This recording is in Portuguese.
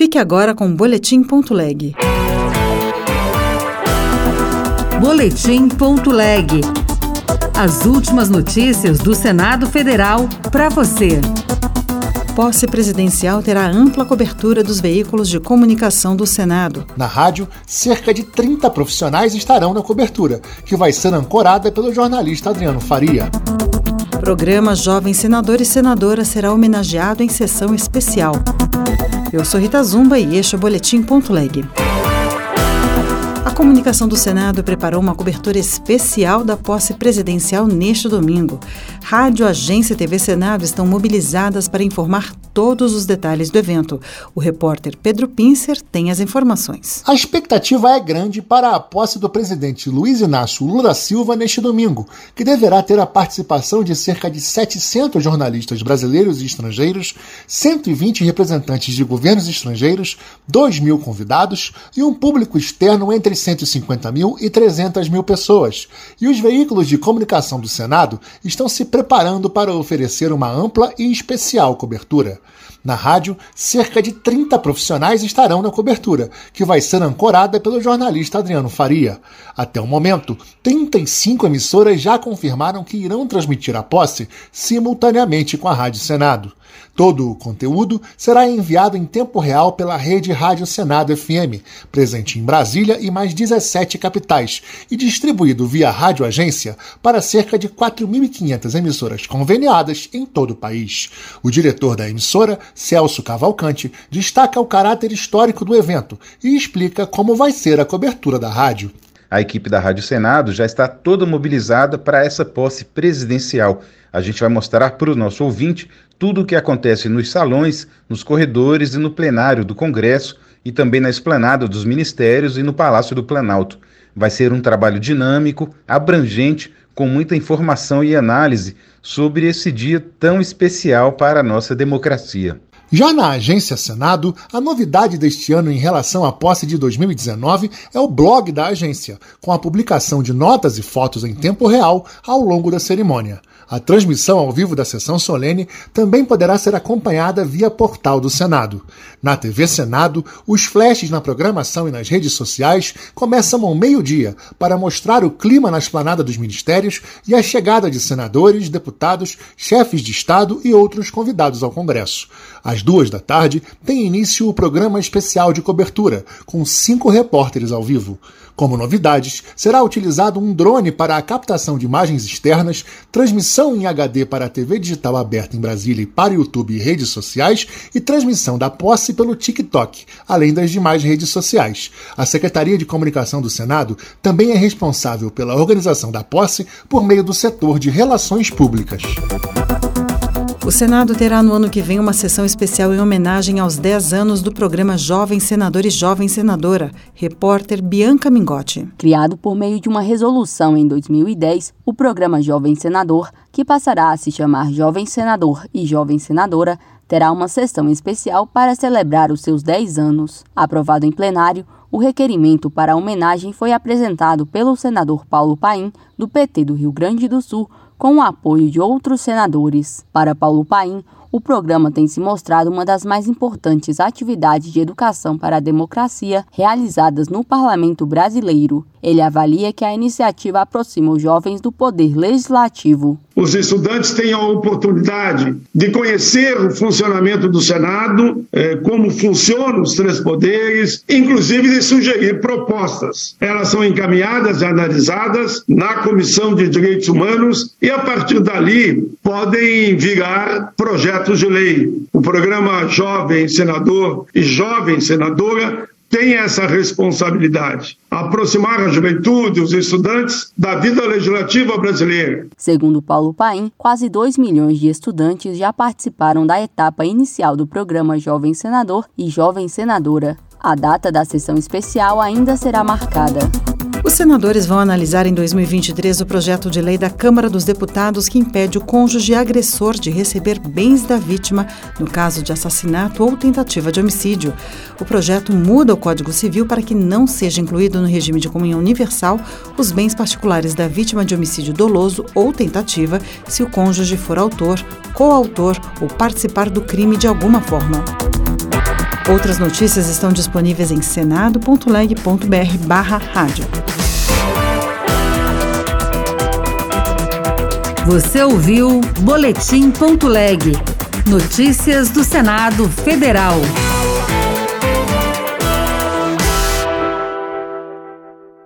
Fique agora com Boletim.leg. Boletim.leg. As últimas notícias do Senado Federal para você. Posse presidencial terá ampla cobertura dos veículos de comunicação do Senado. Na rádio, cerca de 30 profissionais estarão na cobertura, que vai ser ancorada pelo jornalista Adriano Faria. Programa Jovem Senador e Senadora será homenageado em sessão especial. Eu sou Rita Zumba e este é o Boletim.leg. A comunicação do Senado preparou uma cobertura especial da posse presidencial neste domingo. Rádio, agência e TV Senado estão mobilizadas para informar todos os detalhes do evento. O repórter Pedro Pincer tem as informações. A expectativa é grande para a posse do presidente Luiz Inácio Lula Silva neste domingo, que deverá ter a participação de cerca de 700 jornalistas brasileiros e estrangeiros, 120 representantes de governos estrangeiros, 2 mil convidados e um público externo entre 150 mil e 300 mil pessoas. E os veículos de comunicação do Senado estão se preparando para oferecer uma ampla e especial cobertura. Na rádio, cerca de 30 profissionais estarão na cobertura, que vai ser ancorada pelo jornalista Adriano Faria. Até o momento, 35 emissoras já confirmaram que irão transmitir a posse simultaneamente com a Rádio Senado. Todo o conteúdo será enviado em tempo real pela rede Rádio Senado FM, presente em Brasília e mais 17 capitais, e distribuído via rádio agência para cerca de 4.500 emissoras conveniadas em todo o país. O diretor da emissora, Celso Cavalcante, destaca o caráter histórico do evento e explica como vai ser a cobertura da rádio. A equipe da Rádio Senado já está toda mobilizada para essa posse presidencial. A gente vai mostrar para o nosso ouvinte tudo o que acontece nos salões, nos corredores e no plenário do Congresso e também na esplanada dos ministérios e no Palácio do Planalto. Vai ser um trabalho dinâmico, abrangente, com muita informação e análise sobre esse dia tão especial para a nossa democracia. Já na Agência Senado, a novidade deste ano em relação à posse de 2019 é o blog da agência, com a publicação de notas e fotos em tempo real ao longo da cerimônia. A transmissão ao vivo da sessão solene também poderá ser acompanhada via portal do Senado. Na TV Senado, os flashes na programação e nas redes sociais começam ao meio-dia para mostrar o clima na esplanada dos ministérios e a chegada de senadores, deputados, chefes de Estado e outros convidados ao Congresso. Às duas da tarde, tem início o programa especial de cobertura, com cinco repórteres ao vivo. Como novidades, será utilizado um drone para a captação de imagens externas, transmissão em HD para a TV digital aberta em Brasília e para YouTube e redes sociais e transmissão da posse pelo TikTok, além das demais redes sociais. A Secretaria de Comunicação do Senado também é responsável pela organização da posse por meio do setor de relações públicas. O Senado terá no ano que vem uma sessão especial em homenagem aos 10 anos do programa Jovem Senador e Jovem Senadora. Repórter Bianca Mingotti. Criado por meio de uma resolução em 2010, o programa Jovem Senador, que passará a se chamar Jovem Senador e Jovem Senadora, terá uma sessão especial para celebrar os seus 10 anos. Aprovado em plenário, o requerimento para a homenagem foi apresentado pelo senador Paulo Paim, do PT do Rio Grande do Sul, com o apoio de outros senadores. Para Paulo Paim, o programa tem se mostrado uma das mais importantes atividades de educação para a democracia realizadas no parlamento brasileiro. Ele avalia que a iniciativa aproxima os jovens do poder legislativo. Os estudantes têm a oportunidade de conhecer o funcionamento do Senado, eh, como funcionam os três poderes, inclusive de sugerir propostas. Elas são encaminhadas e analisadas na Comissão de Direitos Humanos e, a partir dali, podem virar projetos de lei. O programa Jovem Senador e Jovem Senadora tem essa responsabilidade, aproximar a juventude, os estudantes, da vida legislativa brasileira. Segundo Paulo Paim, quase 2 milhões de estudantes já participaram da etapa inicial do programa Jovem Senador e Jovem Senadora. A data da sessão especial ainda será marcada. Os senadores vão analisar em 2023 o projeto de lei da Câmara dos Deputados que impede o cônjuge agressor de receber bens da vítima no caso de assassinato ou tentativa de homicídio. O projeto muda o Código Civil para que não seja incluído no regime de comunhão universal os bens particulares da vítima de homicídio doloso ou tentativa se o cônjuge for autor, coautor ou participar do crime de alguma forma. Outras notícias estão disponíveis em senado.leg.br/rádio. Você ouviu Boletim.leg. Notícias do Senado Federal.